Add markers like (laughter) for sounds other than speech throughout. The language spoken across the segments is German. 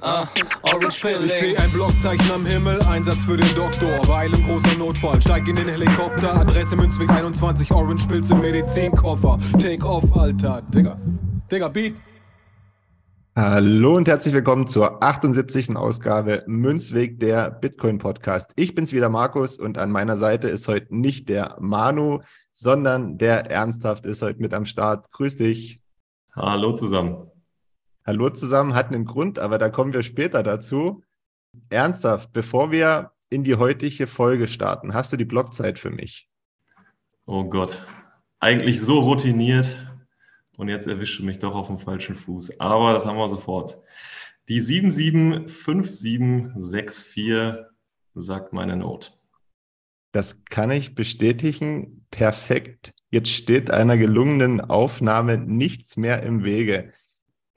ah, Orange Ich Pilling. seh ein Blockzeichen am Himmel, Einsatz für den Doktor. Weil im großer Notfall, steig in den Helikopter. Adresse Münzweg 21, Orange Pilz im Medizinkoffer. Take off, Alter. Digga. Digga, Beat. Hallo und herzlich willkommen zur 78. Ausgabe Münzweg der Bitcoin Podcast. Ich bin's wieder Markus und an meiner Seite ist heute nicht der Manu, sondern der Ernsthaft ist heute mit am Start. Grüß dich. Hallo zusammen. Hallo zusammen, hat einen Grund, aber da kommen wir später dazu. Ernsthaft, bevor wir in die heutige Folge starten, hast du die Blockzeit für mich? Oh Gott. Eigentlich so routiniert und jetzt erwischt du mich doch auf dem falschen Fuß. Aber das haben wir sofort. Die 775764 sagt meine Not. Das kann ich bestätigen. Perfekt. Jetzt steht einer gelungenen Aufnahme nichts mehr im Wege.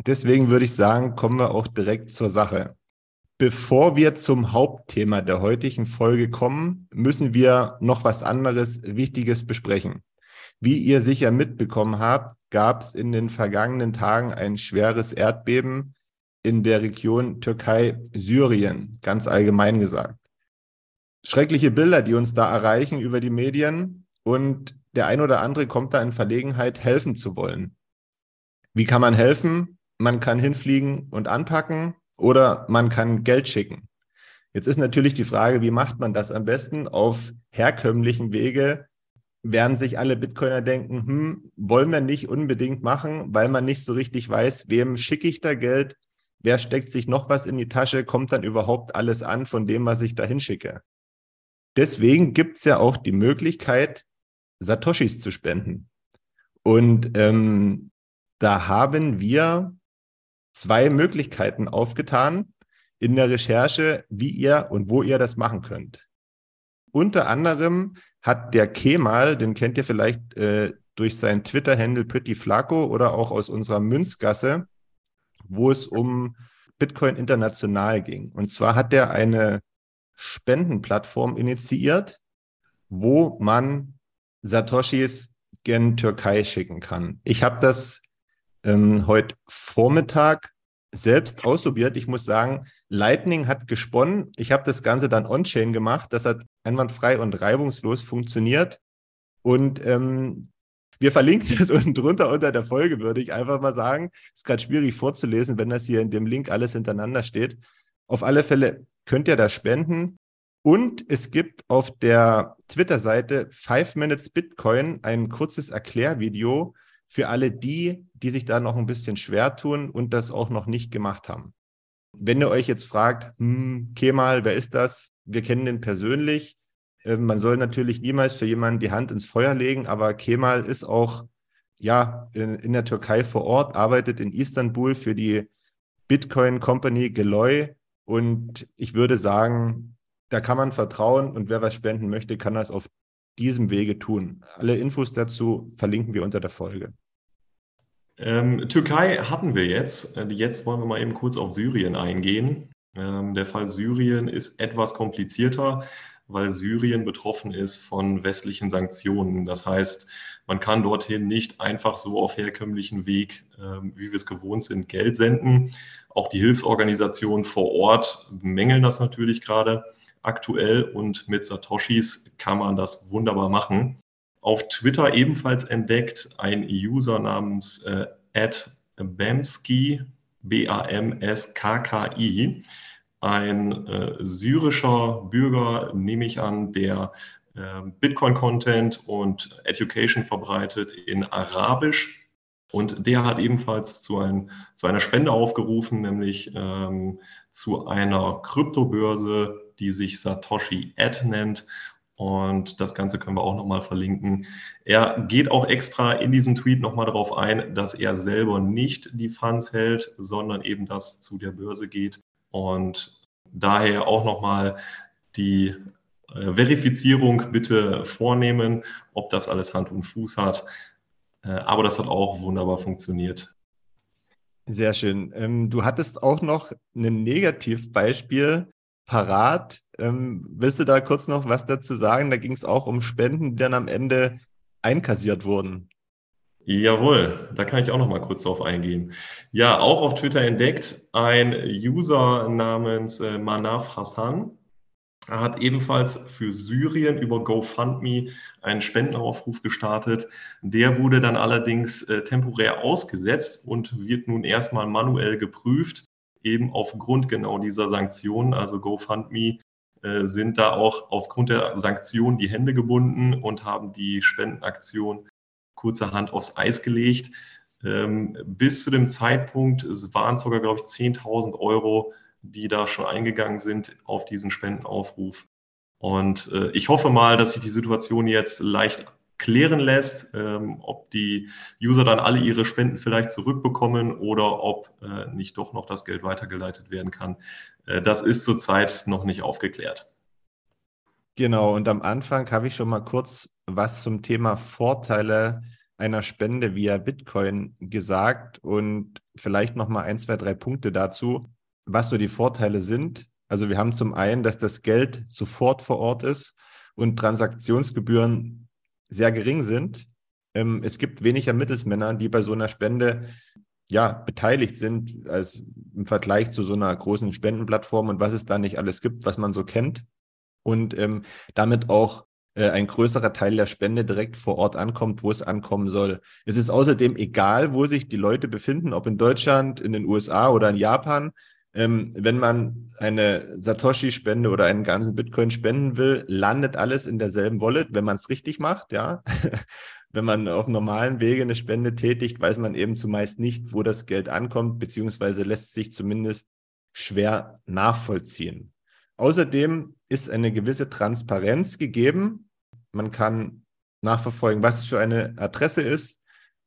Deswegen würde ich sagen, kommen wir auch direkt zur Sache. Bevor wir zum Hauptthema der heutigen Folge kommen, müssen wir noch was anderes Wichtiges besprechen. Wie ihr sicher mitbekommen habt, gab es in den vergangenen Tagen ein schweres Erdbeben in der Region Türkei-Syrien, ganz allgemein gesagt. Schreckliche Bilder, die uns da erreichen über die Medien und der ein oder andere kommt da in Verlegenheit, helfen zu wollen. Wie kann man helfen? Man kann hinfliegen und anpacken oder man kann Geld schicken. Jetzt ist natürlich die Frage, wie macht man das am besten? Auf herkömmlichen Wege werden sich alle Bitcoiner denken, hm, wollen wir nicht unbedingt machen, weil man nicht so richtig weiß, wem schicke ich da Geld, wer steckt sich noch was in die Tasche, kommt dann überhaupt alles an von dem, was ich da hinschicke. Deswegen gibt es ja auch die Möglichkeit, Satoshis zu spenden. Und ähm, da haben wir zwei Möglichkeiten aufgetan in der Recherche, wie ihr und wo ihr das machen könnt. Unter anderem hat der Kemal, den kennt ihr vielleicht äh, durch seinen Twitter-Handle Pretty Flaco oder auch aus unserer Münzgasse, wo es um Bitcoin international ging. Und zwar hat er eine Spendenplattform initiiert, wo man Satoshis gen Türkei schicken kann. Ich habe das ähm, heute Vormittag selbst ausprobiert. Ich muss sagen, Lightning hat gesponnen. Ich habe das Ganze dann on-chain gemacht. Das hat einwandfrei und reibungslos funktioniert. Und ähm, wir verlinken das (laughs) unten drunter unter der Folge, würde ich einfach mal sagen. Ist gerade schwierig vorzulesen, wenn das hier in dem Link alles hintereinander steht. Auf alle Fälle könnt ihr da spenden. Und es gibt auf der Twitter-Seite 5 Minutes Bitcoin ein kurzes Erklärvideo für alle die, die sich da noch ein bisschen schwer tun und das auch noch nicht gemacht haben. Wenn ihr euch jetzt fragt, hm, Kemal, wer ist das? Wir kennen den persönlich. Äh, man soll natürlich niemals für jemanden die Hand ins Feuer legen, aber Kemal ist auch ja in, in der Türkei vor Ort, arbeitet in Istanbul für die Bitcoin Company Geloy und ich würde sagen, da kann man vertrauen und wer was spenden möchte, kann das auf diesem Wege tun. Alle Infos dazu verlinken wir unter der Folge. Ähm, Türkei hatten wir jetzt. Äh, Jetzt wollen wir mal eben kurz auf Syrien eingehen. Ähm, der Fall Syrien ist etwas komplizierter, weil Syrien betroffen ist von westlichen Sanktionen. Das heißt, man kann dorthin nicht einfach so auf herkömmlichen Weg, ähm, wie wir es gewohnt sind, Geld senden. Auch die Hilfsorganisationen vor Ort mängeln das natürlich gerade aktuell und mit Satoshis kann man das wunderbar machen. Auf Twitter ebenfalls entdeckt ein User namens äh, Bamski, B-A-M-S-K-K-I, ein äh, syrischer Bürger, nehme ich an, der äh, Bitcoin-Content und Education verbreitet in Arabisch. Und der hat ebenfalls zu, ein, zu einer Spende aufgerufen, nämlich ähm, zu einer Kryptobörse, die sich Satoshi Ad nennt. Und das Ganze können wir auch nochmal verlinken. Er geht auch extra in diesem Tweet nochmal darauf ein, dass er selber nicht die Funds hält, sondern eben das zu der Börse geht. Und daher auch nochmal die äh, Verifizierung bitte vornehmen, ob das alles Hand und Fuß hat. Äh, aber das hat auch wunderbar funktioniert. Sehr schön. Ähm, du hattest auch noch ein Negativbeispiel parat. Ähm, willst du da kurz noch was dazu sagen? Da ging es auch um Spenden, die dann am Ende einkassiert wurden. Jawohl, da kann ich auch noch mal kurz drauf eingehen. Ja, auch auf Twitter entdeckt ein User namens äh, Manaf Hassan. Hat ebenfalls für Syrien über GoFundMe einen Spendenaufruf gestartet. Der wurde dann allerdings äh, temporär ausgesetzt und wird nun erstmal manuell geprüft eben aufgrund genau dieser Sanktionen, also GoFundMe, äh, sind da auch aufgrund der Sanktionen die Hände gebunden und haben die Spendenaktion kurzerhand aufs Eis gelegt. Ähm, bis zu dem Zeitpunkt waren es sogar, glaube ich, 10.000 Euro, die da schon eingegangen sind auf diesen Spendenaufruf. Und äh, ich hoffe mal, dass sich die Situation jetzt leicht klären lässt, ähm, ob die User dann alle ihre Spenden vielleicht zurückbekommen oder ob äh, nicht doch noch das Geld weitergeleitet werden kann. Äh, das ist zurzeit noch nicht aufgeklärt. Genau, und am Anfang habe ich schon mal kurz was zum Thema Vorteile einer Spende via Bitcoin gesagt und vielleicht noch mal ein, zwei, drei Punkte dazu, was so die Vorteile sind. Also wir haben zum einen, dass das Geld sofort vor Ort ist und Transaktionsgebühren sehr gering sind. Ähm, es gibt weniger Mittelsmänner, die bei so einer Spende ja, beteiligt sind, als im Vergleich zu so einer großen Spendenplattform und was es da nicht alles gibt, was man so kennt. Und ähm, damit auch äh, ein größerer Teil der Spende direkt vor Ort ankommt, wo es ankommen soll. Es ist außerdem egal, wo sich die Leute befinden, ob in Deutschland, in den USA oder in Japan. Ähm, wenn man eine Satoshi-Spende oder einen ganzen Bitcoin spenden will, landet alles in derselben Wallet, wenn man es richtig macht, ja. (laughs) wenn man auf normalen Wege eine Spende tätigt, weiß man eben zumeist nicht, wo das Geld ankommt, beziehungsweise lässt sich zumindest schwer nachvollziehen. Außerdem ist eine gewisse Transparenz gegeben. Man kann nachverfolgen, was es für eine Adresse ist,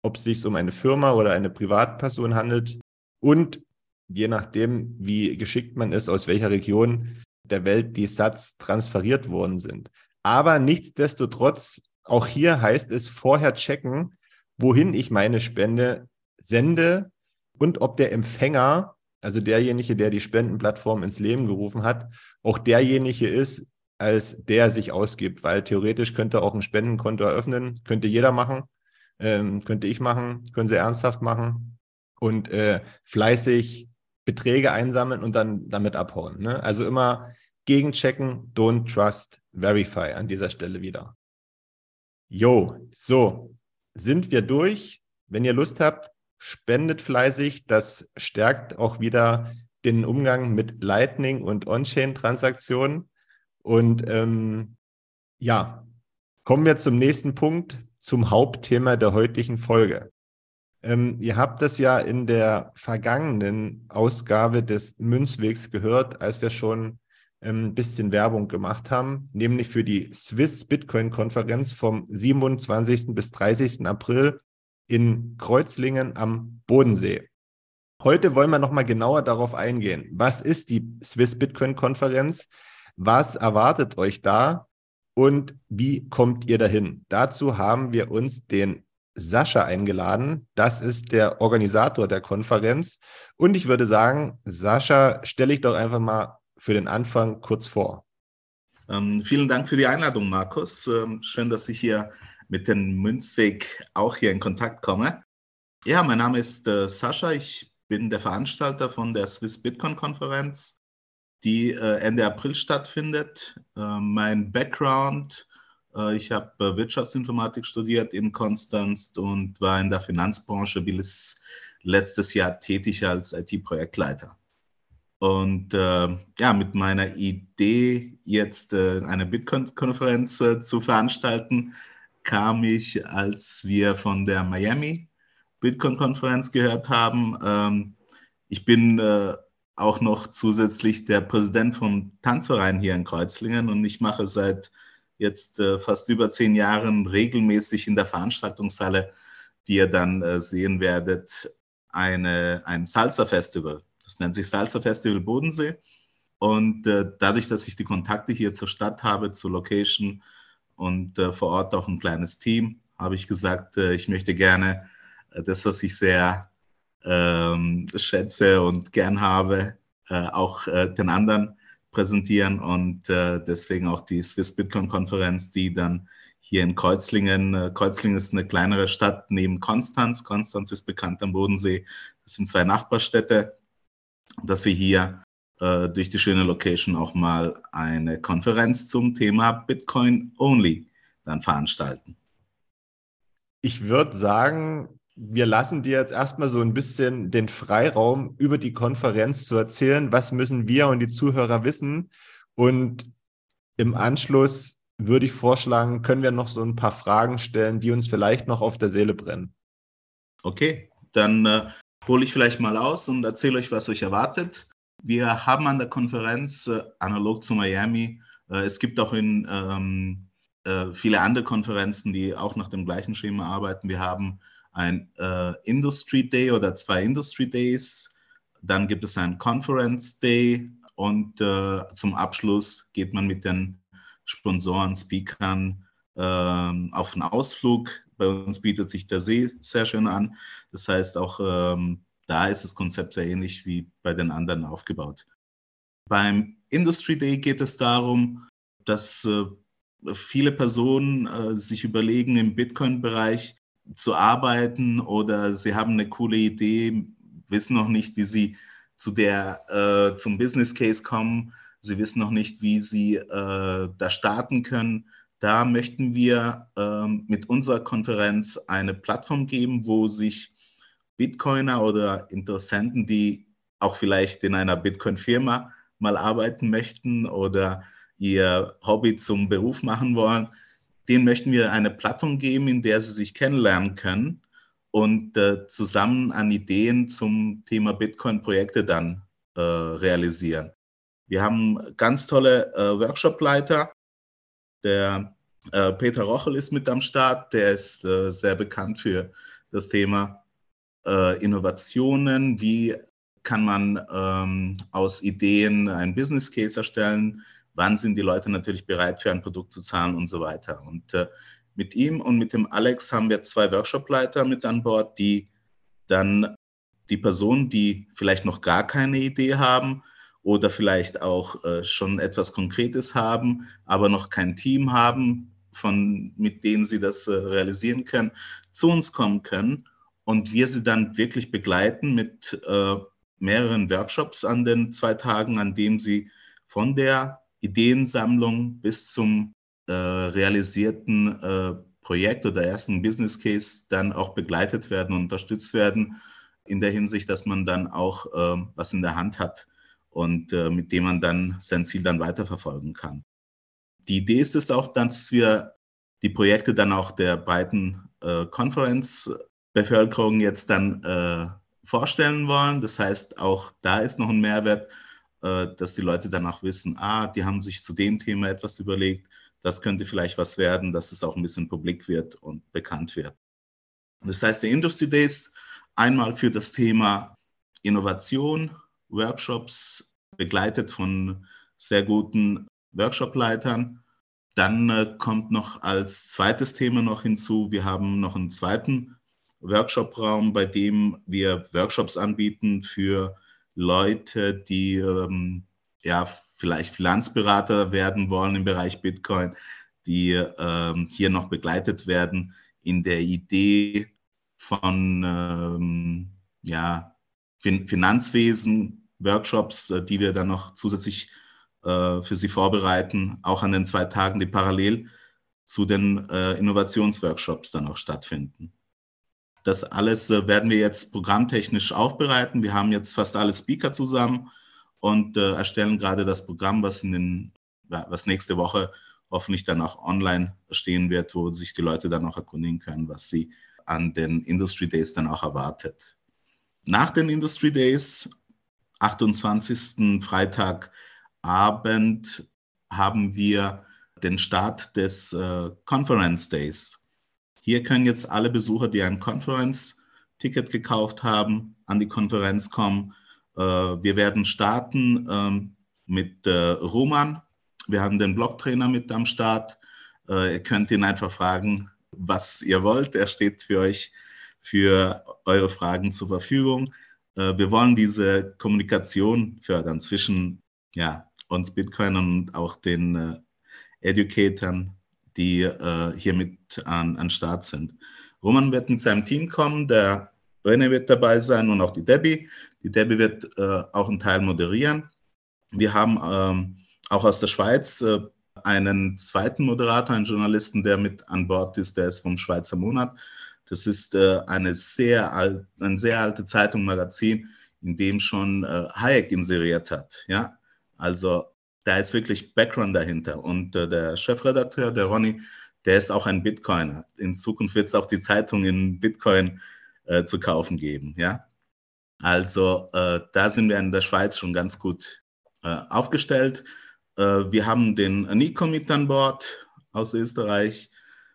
ob es sich um eine Firma oder eine Privatperson handelt. Und je nachdem, wie geschickt man ist, aus welcher Region der Welt die Satz transferiert worden sind. Aber nichtsdestotrotz, auch hier heißt es vorher checken, wohin ich meine Spende sende und ob der Empfänger, also derjenige, der die Spendenplattform ins Leben gerufen hat, auch derjenige ist, als der sich ausgibt, weil theoretisch könnte auch ein Spendenkonto eröffnen, könnte jeder machen, ähm, könnte ich machen, können sie ernsthaft machen und äh, fleißig Beträge einsammeln und dann damit abhauen. Ne? Also immer gegenchecken, don't trust, verify an dieser Stelle wieder. Jo, so, sind wir durch. Wenn ihr Lust habt, spendet fleißig. Das stärkt auch wieder den Umgang mit Lightning und On-Chain-Transaktionen. Und ähm, ja, kommen wir zum nächsten Punkt, zum Hauptthema der heutigen Folge. Ähm, ihr habt das ja in der vergangenen Ausgabe des Münzwegs gehört, als wir schon ähm, ein bisschen Werbung gemacht haben, nämlich für die Swiss Bitcoin Konferenz vom 27. bis 30. April in Kreuzlingen am Bodensee. Heute wollen wir nochmal genauer darauf eingehen. Was ist die Swiss Bitcoin Konferenz? Was erwartet euch da? Und wie kommt ihr dahin? Dazu haben wir uns den Sascha eingeladen. Das ist der Organisator der Konferenz. Und ich würde sagen, Sascha, stelle ich doch einfach mal für den Anfang kurz vor. Ähm, vielen Dank für die Einladung, Markus. Ähm, schön, dass ich hier mit dem Münzweg auch hier in Kontakt komme. Ja, mein Name ist äh, Sascha. Ich bin der Veranstalter von der Swiss Bitcoin Konferenz, die äh, Ende April stattfindet. Äh, mein Background, ich habe äh, Wirtschaftsinformatik studiert in Konstanz und war in der Finanzbranche bis letztes Jahr tätig als IT-Projektleiter. Und äh, ja, mit meiner Idee, jetzt äh, eine Bitcoin-Konferenz äh, zu veranstalten, kam ich, als wir von der Miami Bitcoin-Konferenz gehört haben. Ähm, ich bin äh, auch noch zusätzlich der Präsident vom Tanzverein hier in Kreuzlingen und ich mache seit jetzt äh, fast über zehn Jahren regelmäßig in der Veranstaltungshalle, die ihr dann äh, sehen werdet, eine, ein Salsa-Festival das nennt sich Salsa Festival Bodensee. Und äh, dadurch, dass ich die Kontakte hier zur Stadt habe, zur Location und äh, vor Ort auch ein kleines Team, habe ich gesagt, äh, ich möchte gerne äh, das, was ich sehr ähm, schätze und gern habe, auch den anderen präsentieren und deswegen auch die Swiss Bitcoin Konferenz, die dann hier in Kreuzlingen, Kreuzlingen ist eine kleinere Stadt neben Konstanz. Konstanz ist bekannt am Bodensee. Das sind zwei Nachbarstädte dass wir hier äh, durch die schöne Location auch mal eine Konferenz zum Thema Bitcoin Only dann veranstalten. Ich würde sagen, wir lassen dir jetzt erstmal so ein bisschen den Freiraum, über die Konferenz zu erzählen. Was müssen wir und die Zuhörer wissen? Und im Anschluss würde ich vorschlagen, können wir noch so ein paar Fragen stellen, die uns vielleicht noch auf der Seele brennen. Okay, dann äh, hole ich vielleicht mal aus und erzähle euch, was euch erwartet. Wir haben an der Konferenz, äh, analog zu Miami, äh, es gibt auch in ähm, äh, viele andere Konferenzen, die auch nach dem gleichen Schema arbeiten. Wir haben ein äh, Industry Day oder zwei Industry Days. Dann gibt es einen Conference Day und äh, zum Abschluss geht man mit den Sponsoren, Speakern ähm, auf einen Ausflug bei uns bietet sich der See sehr schön an. Das heißt, auch ähm, da ist das Konzept sehr ähnlich wie bei den anderen aufgebaut. Beim Industry Day geht es darum, dass äh, viele Personen äh, sich überlegen, im Bitcoin-Bereich zu arbeiten oder sie haben eine coole Idee, wissen noch nicht, wie sie zu der, äh, zum Business Case kommen. Sie wissen noch nicht, wie sie äh, da starten können. Da möchten wir ähm, mit unserer Konferenz eine Plattform geben, wo sich Bitcoiner oder Interessenten, die auch vielleicht in einer Bitcoin-Firma mal arbeiten möchten oder ihr Hobby zum Beruf machen wollen, denen möchten wir eine Plattform geben, in der sie sich kennenlernen können und äh, zusammen an Ideen zum Thema Bitcoin-Projekte dann äh, realisieren. Wir haben ganz tolle äh, Workshop-Leiter, der äh, Peter Rochel ist mit am Start, der ist äh, sehr bekannt für das Thema äh, Innovationen. Wie kann man ähm, aus Ideen ein Business Case erstellen? Wann sind die Leute natürlich bereit, für ein Produkt zu zahlen und so weiter? Und äh, mit ihm und mit dem Alex haben wir zwei Workshop-Leiter mit an Bord, die dann die Personen, die vielleicht noch gar keine Idee haben, oder vielleicht auch äh, schon etwas Konkretes haben, aber noch kein Team haben, von, mit denen sie das äh, realisieren können, zu uns kommen können und wir sie dann wirklich begleiten mit äh, mehreren Workshops an den zwei Tagen, an denen sie von der Ideensammlung bis zum äh, realisierten äh, Projekt oder ersten Business Case dann auch begleitet werden und unterstützt werden, in der Hinsicht, dass man dann auch äh, was in der Hand hat und äh, mit dem man dann sein Ziel dann weiterverfolgen kann. Die Idee ist es auch, dass wir die Projekte dann auch der beiden äh, Conference-Bevölkerung jetzt dann äh, vorstellen wollen. Das heißt, auch da ist noch ein Mehrwert, dass die Leute dann auch wissen, ah, die haben sich zu dem Thema etwas überlegt, das könnte vielleicht was werden, dass es auch ein bisschen publik wird und bekannt wird. Das heißt, der Industry Days einmal für das Thema Innovation, Workshops begleitet von sehr guten Workshopleitern. Dann äh, kommt noch als zweites Thema noch hinzu, wir haben noch einen zweiten Workshop-Raum, bei dem wir Workshops anbieten für Leute, die ähm, ja vielleicht Finanzberater werden wollen im Bereich Bitcoin, die ähm, hier noch begleitet werden in der Idee von ähm, ja, fin Finanzwesen, Workshops, äh, die wir dann noch zusätzlich äh, für Sie vorbereiten, auch an den zwei Tagen, die parallel zu den äh, Innovationsworkshops dann auch stattfinden. Das alles äh, werden wir jetzt programmtechnisch aufbereiten. Wir haben jetzt fast alle Speaker zusammen und äh, erstellen gerade das Programm, was, in den, was nächste Woche hoffentlich dann auch online stehen wird, wo sich die Leute dann auch erkundigen können, was sie an den Industry Days dann auch erwartet. Nach den Industry Days, 28. Freitagabend, haben wir den Start des äh, Conference Days. Hier können jetzt alle Besucher, die ein Conference-Ticket gekauft haben, an die Konferenz kommen. Äh, wir werden starten ähm, mit äh, Roman. Wir haben den Blogtrainer mit am Start. Äh, ihr könnt ihn einfach fragen, was ihr wollt. Er steht für euch für eure Fragen zur Verfügung. Wir wollen diese Kommunikation fördern zwischen ja, uns Bitcoinern und auch den Educatoren, die äh, hier mit an, an Start sind. Roman wird mit seinem Team kommen, der René wird dabei sein und auch die Debbie. Die Debbie wird äh, auch einen Teil moderieren. Wir haben ähm, auch aus der Schweiz äh, einen zweiten Moderator, einen Journalisten, der mit an Bord ist, der ist vom Schweizer Monat. Das ist äh, eine sehr alt, ein sehr alte Zeitung, Magazin, in dem schon äh, Hayek inseriert hat. Ja? Also da ist wirklich Background dahinter. Und äh, der Chefredakteur, der Ronny, der ist auch ein Bitcoiner. In Zukunft wird es auch die Zeitung in Bitcoin äh, zu kaufen geben. Ja? Also äh, da sind wir in der Schweiz schon ganz gut äh, aufgestellt. Äh, wir haben den Nico mit an Bord aus Österreich.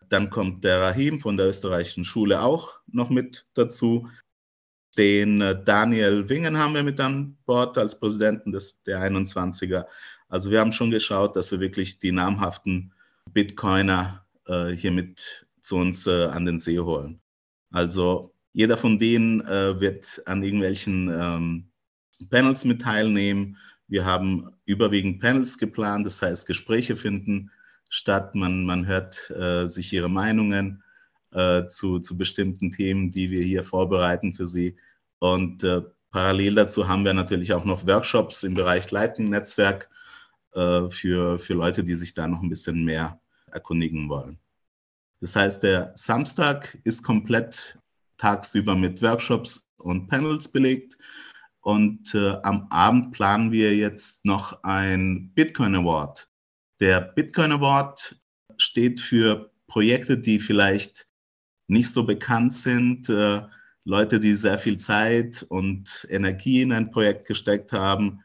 Dann kommt der Rahim von der österreichischen Schule auch noch mit dazu. Den äh, Daniel Wingen haben wir mit an Bord als Präsidenten des, der 21er. Also wir haben schon geschaut, dass wir wirklich die namhaften Bitcoiner äh, hier mit zu uns äh, an den See holen. Also jeder von denen äh, wird an irgendwelchen ähm, Panels mit teilnehmen. Wir haben überwiegend Panels geplant, das heißt Gespräche finden statt. Man, man hört äh, sich ihre Meinungen äh, zu, zu bestimmten Themen, die wir hier vorbereiten für Sie. Und äh, parallel dazu haben wir natürlich auch noch Workshops im Bereich Lightning-Netzwerk äh, für, für Leute, die sich da noch ein bisschen mehr erkundigen wollen. Das heißt, der Samstag ist komplett tagsüber mit Workshops und Panels belegt. Und äh, am Abend planen wir jetzt noch ein Bitcoin Award. Der Bitcoin Award steht für Projekte, die vielleicht nicht so bekannt sind, äh, Leute, die sehr viel Zeit und Energie in ein Projekt gesteckt haben,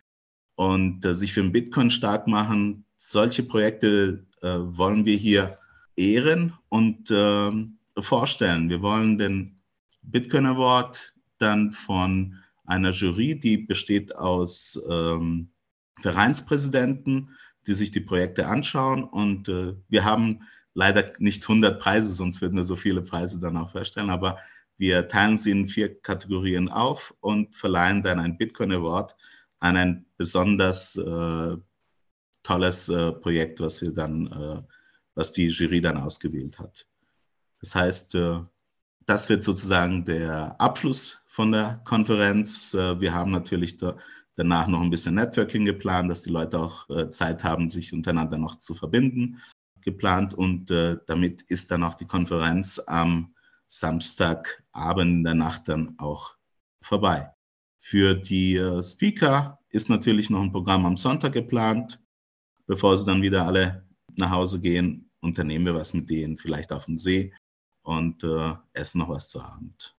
und äh, sich für den Bitcoin stark machen. Solche Projekte äh, wollen wir hier ehren und äh, vorstellen. Wir wollen den Bitcoin Award dann von einer Jury, die besteht aus ähm, Vereinspräsidenten, die sich die Projekte anschauen. Und äh, wir haben leider nicht 100 Preise, sonst würden wir so viele Preise dann auch vorstellen. Aber wir teilen sie in vier Kategorien auf und verleihen dann ein Bitcoin Award an ein besonders äh, tolles äh, Projekt, was wir dann, äh, was die Jury dann ausgewählt hat. Das heißt, äh, das wird sozusagen der Abschluss von der Konferenz. Äh, wir haben natürlich da, danach noch ein bisschen Networking geplant, dass die Leute auch äh, Zeit haben, sich untereinander noch zu verbinden, geplant. Und damit ist dann auch die Konferenz am Samstagabend in der Nacht dann auch vorbei. Für die äh, Speaker ist natürlich noch ein Programm am Sonntag geplant. Bevor sie dann wieder alle nach Hause gehen, unternehmen wir was mit denen, vielleicht auf dem See und äh, essen noch was zu Abend.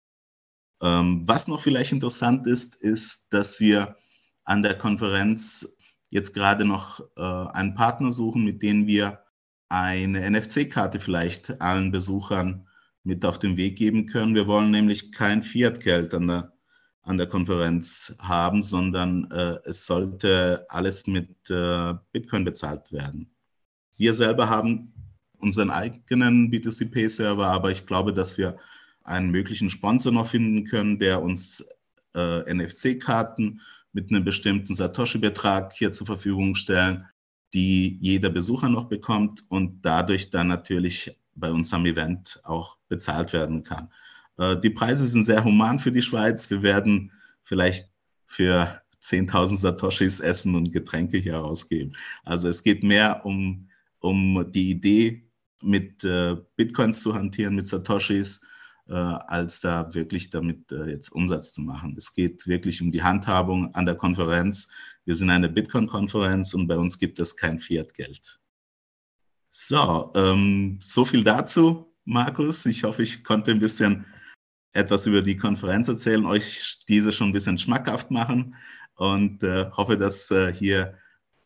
Ähm, was noch vielleicht interessant ist, ist, dass wir an der Konferenz jetzt gerade noch äh, einen Partner suchen, mit dem wir eine NFC-Karte vielleicht allen Besuchern mit auf den Weg geben können. Wir wollen nämlich kein Fiat-Geld an der an der Konferenz haben, sondern äh, es sollte alles mit äh, Bitcoin bezahlt werden. Wir selber haben unseren eigenen BTC-Pay-Server, aber ich glaube, dass wir einen möglichen Sponsor noch finden können, der uns äh, NFC-Karten mit einem bestimmten Satoshi-Betrag hier zur Verfügung stellen, die jeder Besucher noch bekommt und dadurch dann natürlich bei uns am Event auch bezahlt werden kann. Äh, die Preise sind sehr human für die Schweiz. Wir werden vielleicht für 10.000 Satoshis Essen und Getränke hier ausgeben. Also es geht mehr um, um die Idee, mit äh, Bitcoins zu hantieren, mit Satoshis, äh, als da wirklich damit jetzt Umsatz zu machen. Es geht wirklich um die Handhabung an der Konferenz. Wir sind eine Bitcoin-Konferenz und bei uns gibt es kein Fiat-Geld. So, ähm, so viel dazu, Markus. Ich hoffe, ich konnte ein bisschen etwas über die Konferenz erzählen, euch diese schon ein bisschen schmackhaft machen und äh, hoffe, dass äh, hier,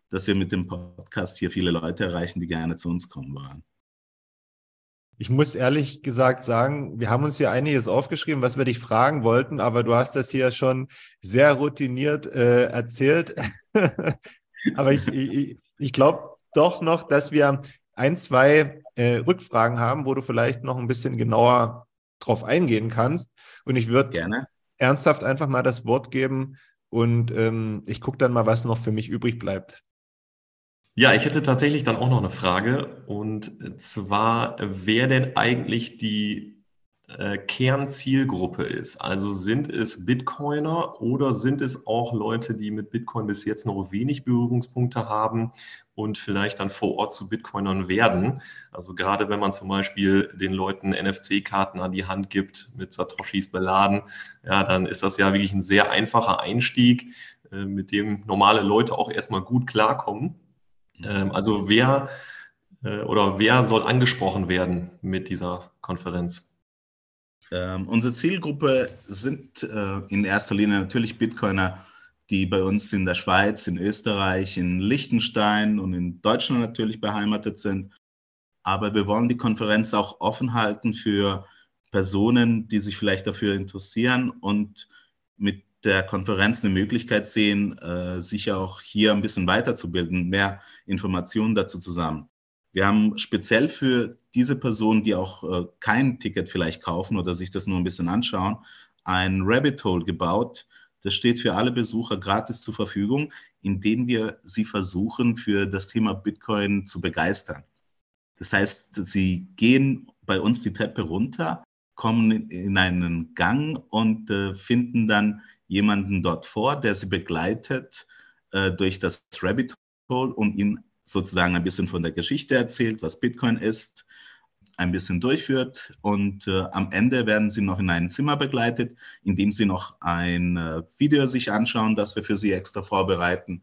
dass wir mit dem Podcast hier viele Leute erreichen, die gerne zu uns kommen wollen. Ich muss ehrlich gesagt sagen, wir haben uns hier einiges aufgeschrieben, was wir dich fragen wollten, aber du hast das hier schon sehr routiniert äh, erzählt. (laughs) aber ich, ich, ich glaube doch noch, dass wir ein, zwei äh, Rückfragen haben, wo du vielleicht noch ein bisschen genauer drauf eingehen kannst. Und ich würde gerne ernsthaft einfach mal das Wort geben und ähm, ich gucke dann mal, was noch für mich übrig bleibt. Ja, ich hätte tatsächlich dann auch noch eine Frage. Und zwar, wer denn eigentlich die äh, Kernzielgruppe ist. Also sind es Bitcoiner oder sind es auch Leute, die mit Bitcoin bis jetzt noch wenig Berührungspunkte haben und vielleicht dann vor Ort zu Bitcoinern werden? Also gerade wenn man zum Beispiel den Leuten NFC-Karten an die Hand gibt, mit Satoshis beladen, ja, dann ist das ja wirklich ein sehr einfacher Einstieg, äh, mit dem normale Leute auch erstmal gut klarkommen. Ähm, also wer äh, oder wer soll angesprochen werden mit dieser Konferenz? Ähm, unsere Zielgruppe sind äh, in erster Linie natürlich Bitcoiner, die bei uns in der Schweiz, in Österreich, in Liechtenstein und in Deutschland natürlich beheimatet sind. Aber wir wollen die Konferenz auch offen halten für Personen, die sich vielleicht dafür interessieren und mit der Konferenz eine Möglichkeit sehen, äh, sich auch hier ein bisschen weiterzubilden, mehr Informationen dazu zusammen. Wir haben speziell für diese Personen, die auch äh, kein Ticket vielleicht kaufen oder sich das nur ein bisschen anschauen, ein Rabbit Hole gebaut. Das steht für alle Besucher gratis zur Verfügung, indem wir sie versuchen, für das Thema Bitcoin zu begeistern. Das heißt, sie gehen bei uns die Treppe runter, kommen in einen Gang und äh, finden dann jemanden dort vor, der sie begleitet äh, durch das Rabbit Hole und ihnen sozusagen ein bisschen von der Geschichte erzählt, was Bitcoin ist, ein bisschen durchführt und äh, am Ende werden sie noch in ein Zimmer begleitet, in dem sie noch ein äh, Video sich anschauen, das wir für sie extra vorbereiten,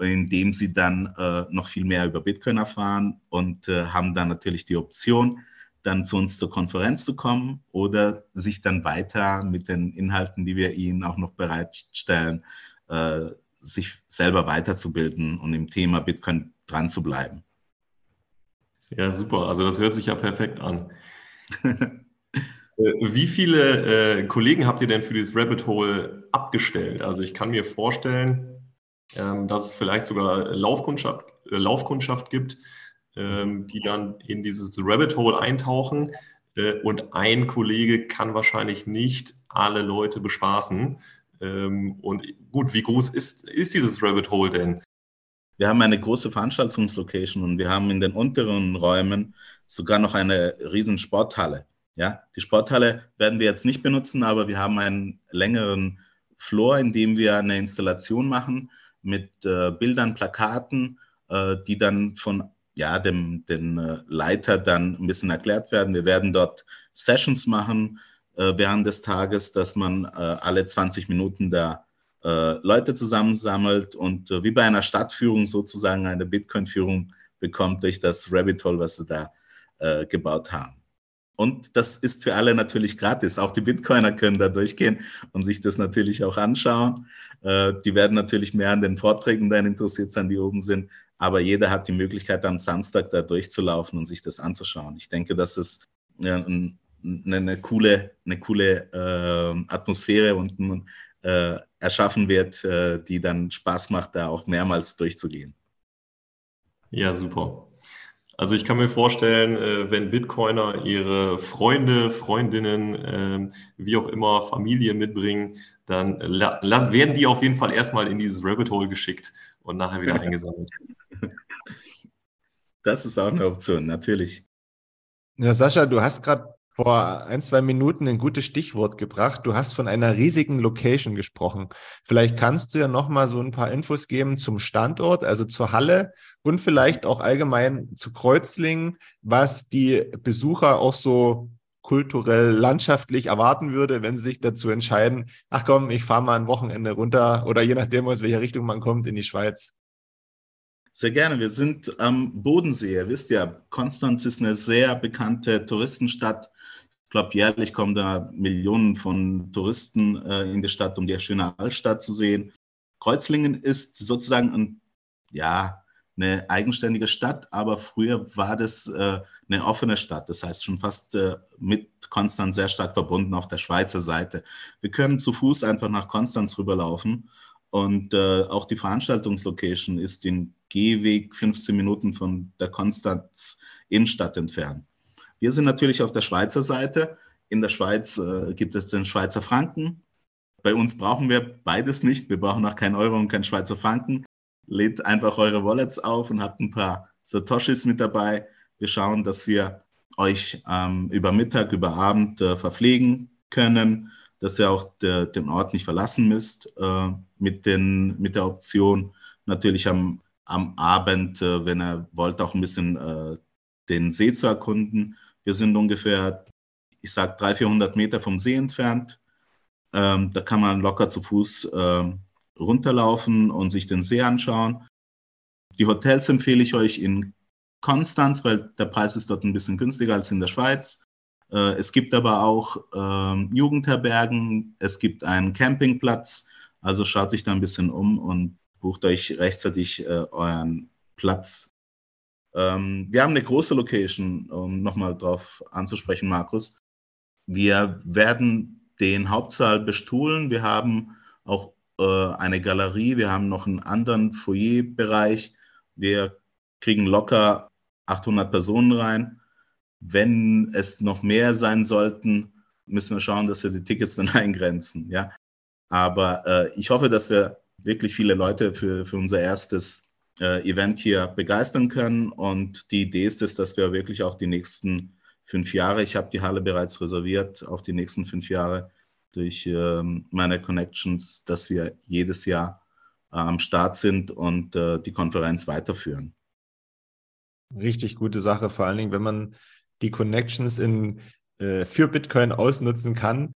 in dem sie dann äh, noch viel mehr über Bitcoin erfahren und äh, haben dann natürlich die Option, dann zu uns zur Konferenz zu kommen oder sich dann weiter mit den Inhalten, die wir ihnen auch noch bereitstellen, äh, sich selber weiterzubilden und im Thema Bitcoin dran zu bleiben. Ja, super. Also das hört sich ja perfekt an. (laughs) Äh, wie viele äh, Kollegen habt ihr denn für dieses Rabbit Hole abgestellt? Also ich kann mir vorstellen, ähm, dass es vielleicht sogar Laufkundschaft, äh, Laufkundschaft gibt, ähm, die dann in dieses Rabbit Hole eintauchen. Äh, und ein Kollege kann wahrscheinlich nicht alle Leute bespaßen. Ähm, und gut, wie groß ist, ist dieses Rabbit Hole denn? Wir haben eine große Veranstaltungslocation und wir haben in den unteren Räumen sogar noch eine riesen Sporthalle. Ja, die Sporthalle werden wir jetzt nicht benutzen, aber wir haben einen längeren Floor, in dem wir eine Installation machen mit äh, Bildern, Plakaten, äh, die dann von ja, dem, den äh, Leiter dann ein bisschen erklärt werden. Wir werden dort Sessions machen äh, während des Tages, dass man äh, alle 20 Minuten da Leute zusammensammelt und äh, wie bei einer Stadtführung sozusagen eine Bitcoin-Führung bekommt durch das Rabbit Hole, was sie da äh, gebaut haben. Und das ist für alle natürlich gratis. Auch die Bitcoiner können da durchgehen und sich das natürlich auch anschauen. die werden natürlich mehr an den Vorträgen dann interessiert sein, die oben sind aber jeder hat die Möglichkeit, am Samstag da durchzulaufen und sich das anzuschauen. Ich denke, dass es eine, eine coole, eine coole äh, Atmosphäre unten äh, erschaffen wird, äh, die dann Spaß macht, da auch mehrmals durchzugehen. Ja, super. Also ich kann mir vorstellen, äh, wenn Bitcoiner ihre Freunde, Freundinnen, ähm, wie auch immer, Familie mitbringen, dann werden die auf jeden Fall erstmal in dieses Rabbit Hole geschickt und nachher wieder (laughs) eingesammelt. Das ist auch eine Option, natürlich. Ja, Sascha, du hast gerade vor ein, zwei Minuten ein gutes Stichwort gebracht. Du hast von einer riesigen Location gesprochen. Vielleicht kannst du ja noch mal so ein paar Infos geben zum Standort, also zur Halle und vielleicht auch allgemein zu Kreuzlingen, was die Besucher auch so kulturell, landschaftlich erwarten würde, wenn sie sich dazu entscheiden, ach komm, ich fahre mal ein Wochenende runter oder je nachdem, aus welcher Richtung man kommt, in die Schweiz. Sehr gerne. Wir sind am Bodensee. Ihr wisst ja, Konstanz ist eine sehr bekannte Touristenstadt. Ich glaube, jährlich kommen da Millionen von Touristen äh, in die Stadt, um die schöne Altstadt zu sehen. Kreuzlingen ist sozusagen ein, ja, eine eigenständige Stadt, aber früher war das äh, eine offene Stadt. Das heißt schon fast äh, mit Konstanz sehr stark verbunden auf der Schweizer Seite. Wir können zu Fuß einfach nach Konstanz rüberlaufen und äh, auch die Veranstaltungslocation ist in Gehweg 15 Minuten von der Konstanz Innenstadt entfernt. Wir sind natürlich auf der Schweizer Seite. In der Schweiz äh, gibt es den Schweizer Franken. Bei uns brauchen wir beides nicht. Wir brauchen auch keinen Euro und keinen Schweizer Franken. Lädt einfach eure Wallets auf und habt ein paar Satoshis mit dabei. Wir schauen, dass wir euch ähm, über Mittag, über Abend äh, verpflegen können dass ihr auch der, den Ort nicht verlassen müsst, äh, mit, den, mit der Option natürlich am, am Abend, äh, wenn ihr wollt, auch ein bisschen äh, den See zu erkunden. Wir sind ungefähr, ich sage, 300, 400 Meter vom See entfernt. Ähm, da kann man locker zu Fuß ähm, runterlaufen und sich den See anschauen. Die Hotels empfehle ich euch in Konstanz, weil der Preis ist dort ein bisschen günstiger als in der Schweiz. Äh, es gibt aber auch ähm, Jugendherbergen, es gibt einen Campingplatz. Also schaut euch da ein bisschen um und bucht euch rechtzeitig äh, euren Platz. Ähm, wir haben eine große Location, um nochmal drauf anzusprechen, Markus. Wir werden den Hauptsaal bestuhlen. Wir haben auch äh, eine Galerie. Wir haben noch einen anderen Foyerbereich. Wir kriegen locker 800 Personen rein. Wenn es noch mehr sein sollten, müssen wir schauen, dass wir die Tickets dann (laughs) eingrenzen. Ja? Aber äh, ich hoffe, dass wir wirklich viele Leute für, für unser erstes äh, Event hier begeistern können. Und die Idee ist es, dass wir wirklich auch die nächsten fünf Jahre, ich habe die Halle bereits reserviert, auf die nächsten fünf Jahre durch ähm, meine Connections, dass wir jedes Jahr äh, am Start sind und äh, die Konferenz weiterführen. Richtig gute Sache, vor allen Dingen, wenn man die Connections in, äh, für Bitcoin ausnutzen kann.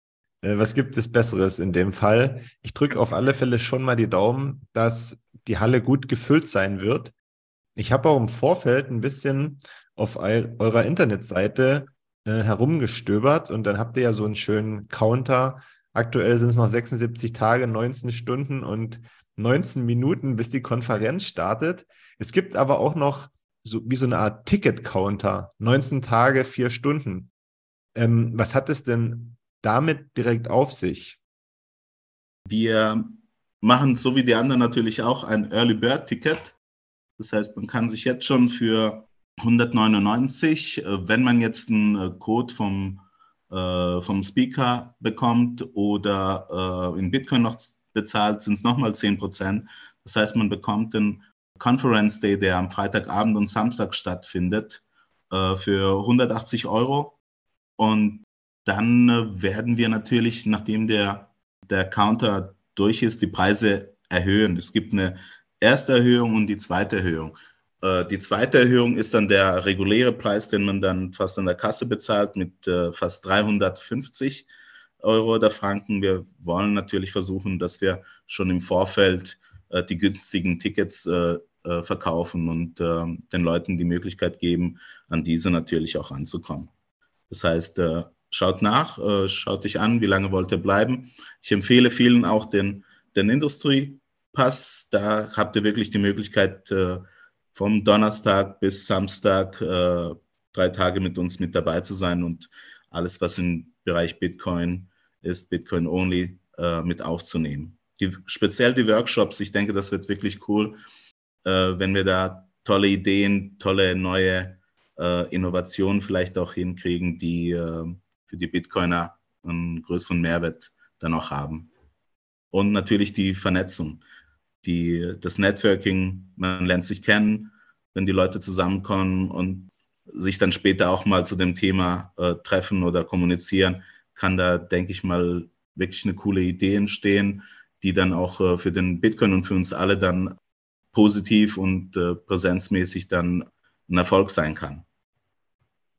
Äh, was gibt es Besseres in dem Fall? Ich drücke auf alle Fälle schon mal die Daumen, dass die Halle gut gefüllt sein wird. Ich habe auch im Vorfeld ein bisschen auf eurer Internetseite äh, herumgestöbert und dann habt ihr ja so einen schönen Counter. Aktuell sind es noch 76 Tage, 19 Stunden und 19 Minuten, bis die Konferenz startet. Es gibt aber auch noch so wie so eine Art Ticket-Counter. 19 Tage, vier Stunden. Ähm, was hat es denn damit direkt auf sich? Wir machen so wie die anderen natürlich auch ein Early Bird Ticket. Das heißt, man kann sich jetzt schon für 199, äh, wenn man jetzt einen äh, Code vom, äh, vom Speaker bekommt oder äh, in Bitcoin noch bezahlt, sind es nochmal 10 Prozent. Das heißt, man bekommt den Conference Day, der am Freitagabend und Samstag stattfindet, äh, für 180 Euro. Und dann äh, werden wir natürlich, nachdem der, der Counter durch ist, die Preise erhöhen. Es gibt eine erste Erhöhung und die zweite Erhöhung. Äh, die zweite Erhöhung ist dann der reguläre Preis, den man dann fast an der Kasse bezahlt mit fast 350 Euro oder Franken. Wir wollen natürlich versuchen, dass wir schon im Vorfeld die günstigen Tickets verkaufen und äh, den Leuten die Möglichkeit geben, an diese natürlich auch anzukommen. Das heißt, äh, schaut nach, äh, schaut dich an, wie lange wollt ihr bleiben. Ich empfehle vielen auch den, den Industriepass. Da habt ihr wirklich die Möglichkeit, äh, vom Donnerstag bis Samstag äh, drei Tage mit uns mit dabei zu sein und alles, was im Bereich Bitcoin ist, Bitcoin only, mit aufzunehmen. Die, speziell die Workshops, ich denke, das wird wirklich cool äh, wenn wir da tolle Ideen, tolle neue äh, Innovationen vielleicht auch hinkriegen, die äh, für die Bitcoiner einen größeren Mehrwert dann auch haben. Und natürlich die Vernetzung, die, das Networking, man lernt sich kennen, wenn die Leute zusammenkommen und sich dann später auch mal zu dem Thema äh, treffen oder kommunizieren, kann da, denke ich mal, wirklich eine coole Idee entstehen, die dann auch äh, für den Bitcoin und für uns alle dann positiv und äh, präsenzmäßig dann ein Erfolg sein kann.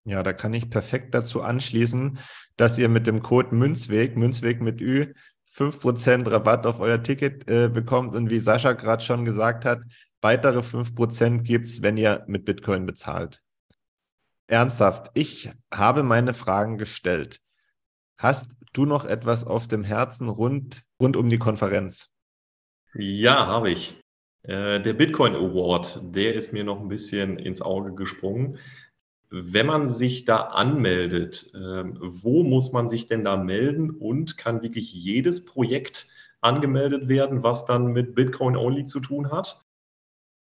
Ja, da kann ich perfekt dazu anschließen, dass ihr mit dem Code Münzweg, Münzweg mit Ü, 5% Rabatt auf euer Ticket äh, bekommt. Und wie Sascha gerade schon gesagt hat, weitere 5% gibt es, wenn ihr mit Bitcoin bezahlt. Ernsthaft, ich habe meine Fragen gestellt. Hast du noch etwas auf dem Herzen rund, rund um die Konferenz? Ja, habe ich. Äh, der Bitcoin Award, der ist mir noch ein bisschen ins Auge gesprungen. Wenn man sich da anmeldet, ähm, wo muss man sich denn da melden und kann wirklich jedes Projekt angemeldet werden, was dann mit Bitcoin Only zu tun hat?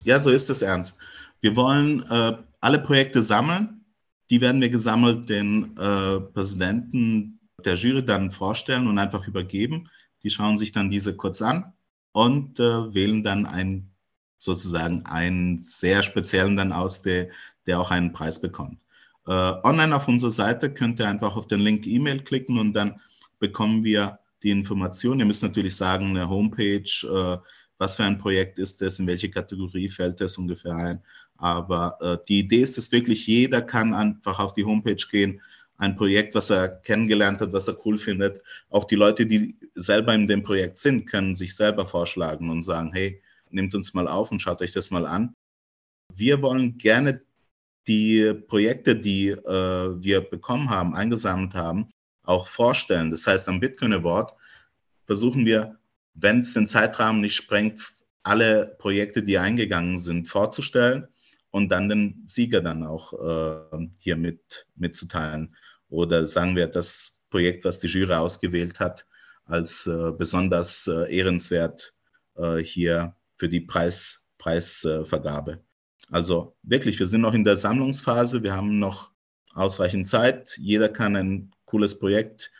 Ja, so ist es ernst. Wir wollen äh, alle Projekte sammeln. Die werden wir gesammelt den äh, Präsidenten der Jury dann vorstellen und einfach übergeben. Die schauen sich dann diese kurz an und äh, wählen dann einen sozusagen einen sehr speziellen dann aus, der, der auch einen Preis bekommt. Äh, online auf unserer Seite könnt ihr einfach auf den Link E-Mail klicken und dann bekommen wir die Information. Ihr müsst natürlich sagen, eine Homepage, äh, was für ein Projekt ist das, in welche Kategorie fällt das ungefähr ein. Aber äh, die Idee ist, dass wirklich jeder kann einfach auf die Homepage gehen, ein Projekt, was er kennengelernt hat, was er cool findet. Auch die Leute, die selber in dem Projekt sind, können sich selber vorschlagen und sagen, hey, nehmt uns mal auf und schaut euch das mal an. Wir wollen gerne die Projekte, die äh, wir bekommen haben, eingesammelt haben, auch vorstellen. Das heißt, am Bitcoin Award versuchen wir, wenn es den Zeitrahmen nicht sprengt, alle Projekte, die eingegangen sind, vorzustellen und dann den Sieger dann auch äh, hier mit, mitzuteilen. Oder sagen wir, das Projekt, was die Jury ausgewählt hat, als äh, besonders äh, ehrenswert äh, hier für die Preis, Preisvergabe. Also wirklich, wir sind noch in der Sammlungsphase, wir haben noch ausreichend Zeit. Jeder kann ein cooles Projekt,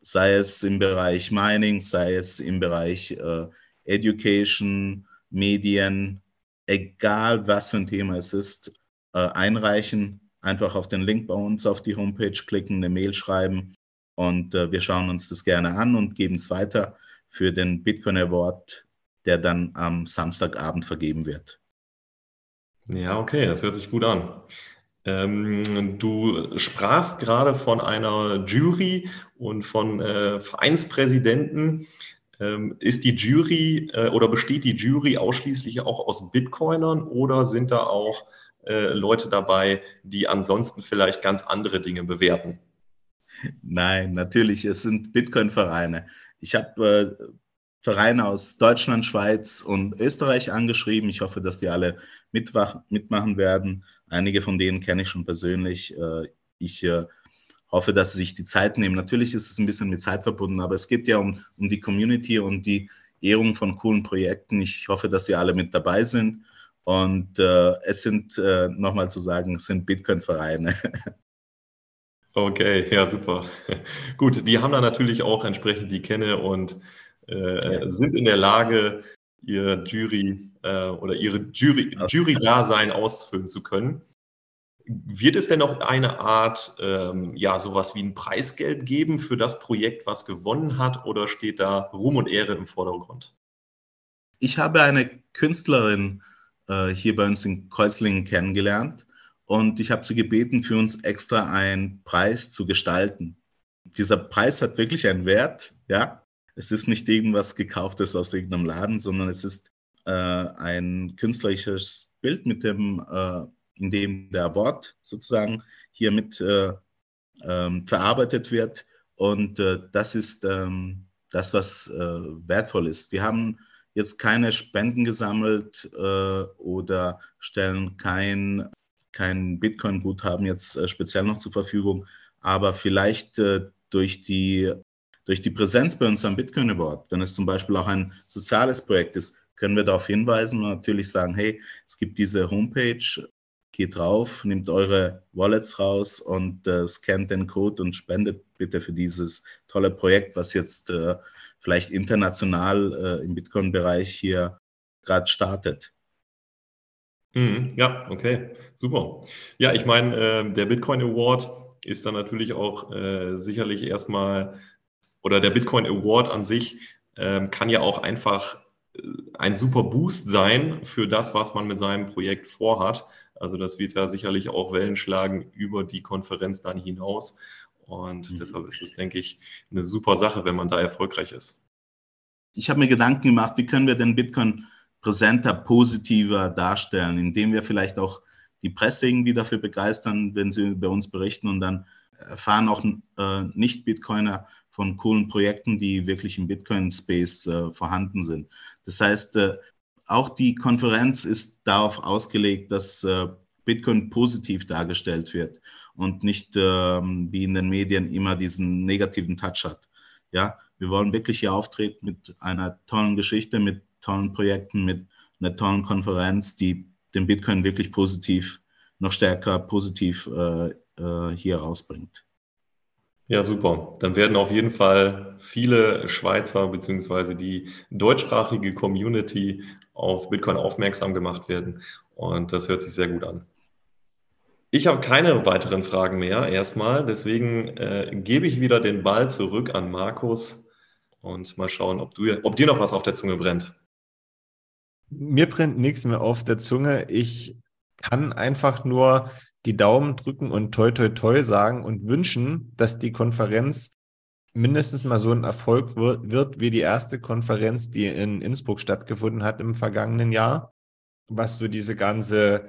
sei es im Bereich Mining, sei es im Bereich äh, Education, Medien, egal was für ein Thema es ist, äh, einreichen. Einfach auf den Link bei uns auf die Homepage klicken, eine Mail schreiben und äh, wir schauen uns das gerne an und geben es weiter für den Bitcoin Award, der dann am Samstagabend vergeben wird. Ja, okay, das hört sich gut an. Ähm, du sprachst gerade von einer Jury und von äh, Vereinspräsidenten. Ähm, ist die Jury äh, oder besteht die Jury ausschließlich auch aus Bitcoinern oder sind da auch äh, Leute dabei, die ansonsten vielleicht ganz andere Dinge bewerten? Nein, natürlich, es sind Bitcoin-Vereine. Ich habe äh, Vereine aus Deutschland, Schweiz und Österreich angeschrieben. Ich hoffe, dass die alle mitmachen werden. Einige von denen kenne ich schon persönlich. Äh, ich äh, hoffe, dass sie sich die Zeit nehmen. Natürlich ist es ein bisschen mit Zeit verbunden, aber es geht ja um, um die Community und die Ehrung von coolen Projekten. Ich hoffe, dass sie alle mit dabei sind. Und äh, es sind, äh, nochmal zu sagen, es sind Bitcoin-Vereine. (laughs) Okay, ja, super. (laughs) Gut, die haben da natürlich auch entsprechend die Kenne und äh, ja. sind in der Lage, ihr Jury äh, oder ihre Jury, Jury-Dasein ausfüllen zu können. Wird es denn noch eine Art, ähm, ja, sowas wie ein Preisgeld geben für das Projekt, was gewonnen hat, oder steht da Ruhm und Ehre im Vordergrund? Ich habe eine Künstlerin äh, hier bei uns in Kreuzlingen kennengelernt und ich habe sie gebeten, für uns extra einen Preis zu gestalten. Dieser Preis hat wirklich einen Wert, ja. Es ist nicht irgendwas gekauftes aus irgendeinem Laden, sondern es ist äh, ein künstlerisches Bild, mit dem, äh, in dem der Wort sozusagen hier mit äh, ähm, verarbeitet wird. Und äh, das ist ähm, das, was äh, wertvoll ist. Wir haben jetzt keine Spenden gesammelt äh, oder stellen kein, kein Bitcoin-Guthaben jetzt speziell noch zur Verfügung, aber vielleicht durch die durch die Präsenz bei uns am Bitcoin Award, wenn es zum Beispiel auch ein soziales Projekt ist, können wir darauf hinweisen und natürlich sagen, hey, es gibt diese Homepage, geht drauf, nehmt eure Wallets raus und äh, scannt den Code und spendet bitte für dieses tolle Projekt, was jetzt äh, vielleicht international äh, im Bitcoin-Bereich hier gerade startet. Mhm, ja, okay, super. Ja, ich meine, äh, der Bitcoin Award ist dann natürlich auch äh, sicherlich erstmal, oder der Bitcoin Award an sich äh, kann ja auch einfach äh, ein super Boost sein für das, was man mit seinem Projekt vorhat. Also das wird ja sicherlich auch Wellen schlagen über die Konferenz dann hinaus. Und mhm. deshalb ist es, denke ich, eine super Sache, wenn man da erfolgreich ist. Ich habe mir Gedanken gemacht, wie können wir den Bitcoin präsenter, positiver darstellen, indem wir vielleicht auch die Presse irgendwie dafür begeistern, wenn sie über uns berichten und dann erfahren auch äh, Nicht-Bitcoiner von coolen Projekten, die wirklich im Bitcoin-Space äh, vorhanden sind. Das heißt, äh, auch die Konferenz ist darauf ausgelegt, dass äh, Bitcoin positiv dargestellt wird und nicht ähm, wie in den Medien immer diesen negativen Touch hat. Ja, wir wollen wirklich hier auftreten mit einer tollen Geschichte, mit tollen Projekten, mit einer tollen Konferenz, die den Bitcoin wirklich positiv, noch stärker positiv äh, äh, hier rausbringt. Ja, super. Dann werden auf jeden Fall viele Schweizer bzw. die deutschsprachige Community auf Bitcoin aufmerksam gemacht werden. Und das hört sich sehr gut an. Ich habe keine weiteren Fragen mehr erstmal. Deswegen äh, gebe ich wieder den Ball zurück an Markus und mal schauen, ob, du, ob dir noch was auf der Zunge brennt. Mir brennt nichts mehr auf der Zunge. Ich kann einfach nur die Daumen drücken und toi toi toi sagen und wünschen, dass die Konferenz mindestens mal so ein Erfolg wird, wird wie die erste Konferenz, die in Innsbruck stattgefunden hat im vergangenen Jahr, was so diese ganze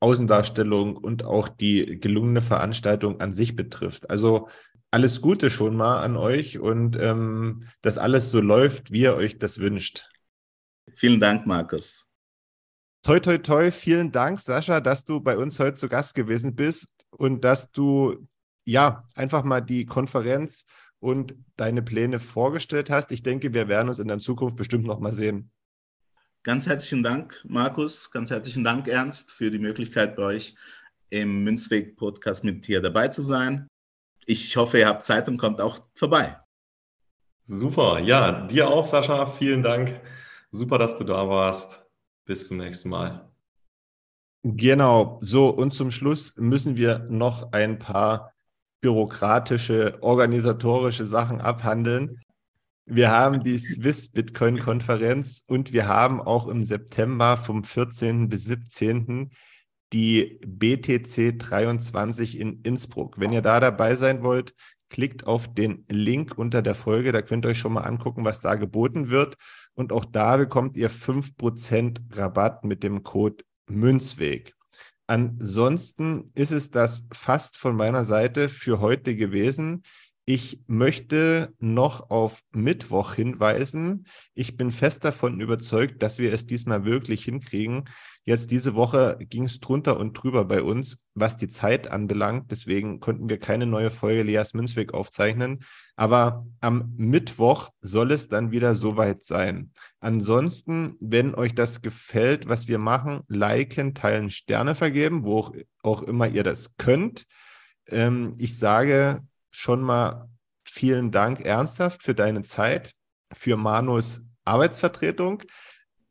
Außendarstellung und auch die gelungene Veranstaltung an sich betrifft. Also alles Gute schon mal an euch und ähm, dass alles so läuft, wie ihr euch das wünscht. Vielen Dank, Markus. Toi, toi, toi. Vielen Dank, Sascha, dass du bei uns heute zu Gast gewesen bist und dass du ja einfach mal die Konferenz und deine Pläne vorgestellt hast. Ich denke, wir werden uns in der Zukunft bestimmt noch mal sehen. Ganz herzlichen Dank, Markus. Ganz herzlichen Dank, Ernst, für die Möglichkeit, bei euch im Münzweg-Podcast mit hier dabei zu sein. Ich hoffe, ihr habt Zeit und kommt auch vorbei. Super. Ja, dir auch, Sascha. Vielen Dank. Super, dass du da warst. Bis zum nächsten Mal. Genau, so und zum Schluss müssen wir noch ein paar bürokratische, organisatorische Sachen abhandeln. Wir haben die Swiss Bitcoin Konferenz und wir haben auch im September vom 14. bis 17. die BTC 23 in Innsbruck. Wenn ihr da dabei sein wollt, klickt auf den Link unter der Folge, da könnt ihr euch schon mal angucken, was da geboten wird. Und auch da bekommt ihr 5% Rabatt mit dem Code Münzweg. Ansonsten ist es das fast von meiner Seite für heute gewesen. Ich möchte noch auf Mittwoch hinweisen. Ich bin fest davon überzeugt, dass wir es diesmal wirklich hinkriegen. Jetzt diese Woche ging es drunter und drüber bei uns, was die Zeit anbelangt. Deswegen konnten wir keine neue Folge Leas Münzweg aufzeichnen. Aber am Mittwoch soll es dann wieder soweit sein. Ansonsten, wenn euch das gefällt, was wir machen, liken, teilen, Sterne vergeben, wo auch immer ihr das könnt. Ähm, ich sage schon mal vielen Dank ernsthaft für deine Zeit, für Manus Arbeitsvertretung.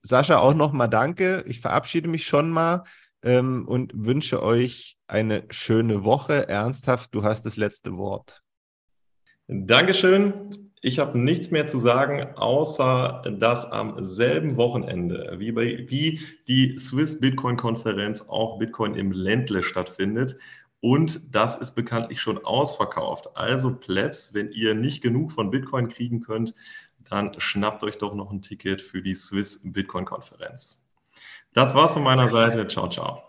Sascha, auch nochmal danke. Ich verabschiede mich schon mal ähm, und wünsche euch eine schöne Woche. Ernsthaft, du hast das letzte Wort. Dankeschön. Ich habe nichts mehr zu sagen, außer dass am selben Wochenende, wie, bei, wie die Swiss Bitcoin Konferenz, auch Bitcoin im Ländle stattfindet. Und das ist bekanntlich schon ausverkauft. Also Plebs, wenn ihr nicht genug von Bitcoin kriegen könnt, dann schnappt euch doch noch ein Ticket für die Swiss Bitcoin Konferenz. Das war's von meiner Seite. Ciao, ciao.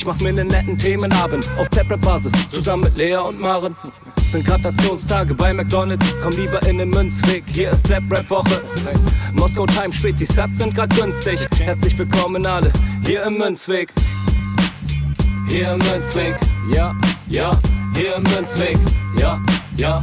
Ich mach mir nen netten Themenabend auf Tablet-Basis, zusammen mit Lea und Maren. Sind Gratationstage bei McDonalds, komm lieber in den Münzweg. Hier ist Slap Rap Woche. Moskau Time spät, die Sats sind grad günstig. Herzlich willkommen alle hier im Münzweg. Hier im Münzweg, ja, ja, hier im Münzweg, ja, ja,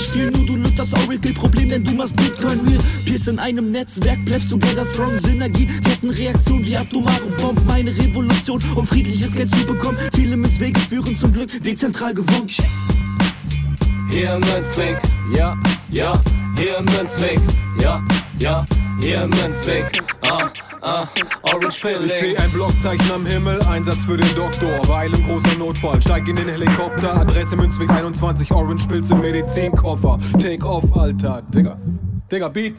viel, nur du löst das Oracle-Problem, denn du machst Bitcoin real. Pierce in einem Netzwerk, Plebs together strong, Synergie, Kettenreaktion wie atomare Bomben, meine Revolution, um friedliches Geld zu bekommen. Viele Münzwege führen zum Glück dezentral gewonnen. Hier im Münzweg, ja, ja, hier im Münzweg, ja, ja, hier im Münzweg, ah, ah, Orange Ich seh Pilling. ein Blockzeichen am Himmel, Einsatz für den Doktor. Weil im großer Notfall, steig in den Helikopter. Adresse Münzweg 21, Orange Pilze, Medizinkoffer. Take off, Alter. Digga. Digga, Beat.